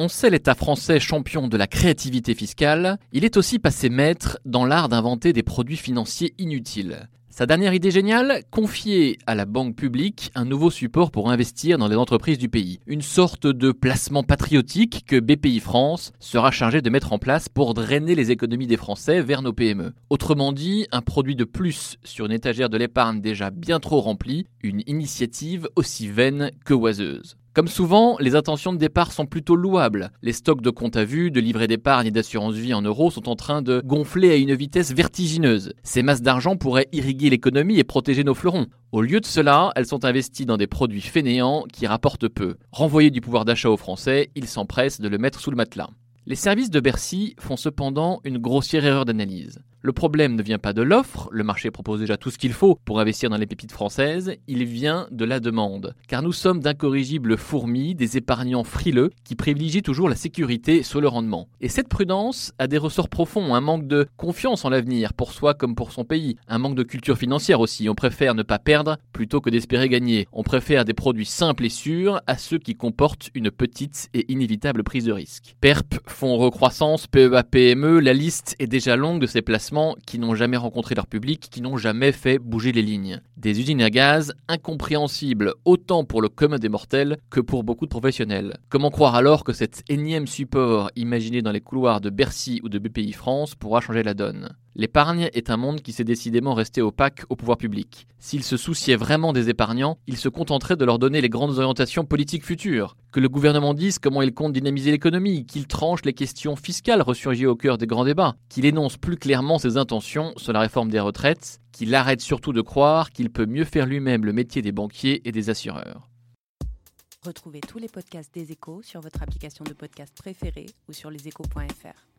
On sait l'État français champion de la créativité fiscale, il est aussi passé maître dans l'art d'inventer des produits financiers inutiles. Sa dernière idée géniale Confier à la banque publique un nouveau support pour investir dans les entreprises du pays. Une sorte de placement patriotique que BPI France sera chargé de mettre en place pour drainer les économies des Français vers nos PME. Autrement dit, un produit de plus sur une étagère de l'épargne déjà bien trop remplie, une initiative aussi vaine que oiseuse. Comme souvent, les intentions de départ sont plutôt louables. Les stocks de comptes à vue, de livrets d'épargne et d'assurance vie en euros sont en train de gonfler à une vitesse vertigineuse. Ces masses d'argent pourraient irriguer l'économie et protéger nos fleurons. Au lieu de cela, elles sont investies dans des produits fainéants qui rapportent peu. Renvoyer du pouvoir d'achat aux Français, ils s'empressent de le mettre sous le matelas. Les services de Bercy font cependant une grossière erreur d'analyse. Le problème ne vient pas de l'offre, le marché propose déjà tout ce qu'il faut pour investir dans les pépites françaises, il vient de la demande. Car nous sommes d'incorrigibles fourmis, des épargnants frileux qui privilégient toujours la sécurité sur le rendement. Et cette prudence a des ressorts profonds, un manque de confiance en l'avenir, pour soi comme pour son pays, un manque de culture financière aussi. On préfère ne pas perdre plutôt que d'espérer gagner. On préfère des produits simples et sûrs à ceux qui comportent une petite et inévitable prise de risque. PERP, fonds recroissance, PEA, PME, la liste est déjà longue de ces placements qui n'ont jamais rencontré leur public, qui n'ont jamais fait bouger les lignes. Des usines à gaz incompréhensibles autant pour le commun des mortels que pour beaucoup de professionnels. Comment croire alors que cet énième support imaginé dans les couloirs de Bercy ou de BPI France pourra changer la donne? L'épargne est un monde qui s'est décidément resté opaque au pouvoir public. S'il se souciait vraiment des épargnants, il se contenterait de leur donner les grandes orientations politiques futures. Que le gouvernement dise comment il compte dynamiser l'économie, qu'il tranche les questions fiscales ressurgies au cœur des grands débats, qu'il énonce plus clairement ses intentions sur la réforme des retraites, qu'il arrête surtout de croire qu'il peut mieux faire lui-même le métier des banquiers et des assureurs. Retrouvez tous les podcasts des échos sur votre application de podcast préférée ou sur leséchos.fr.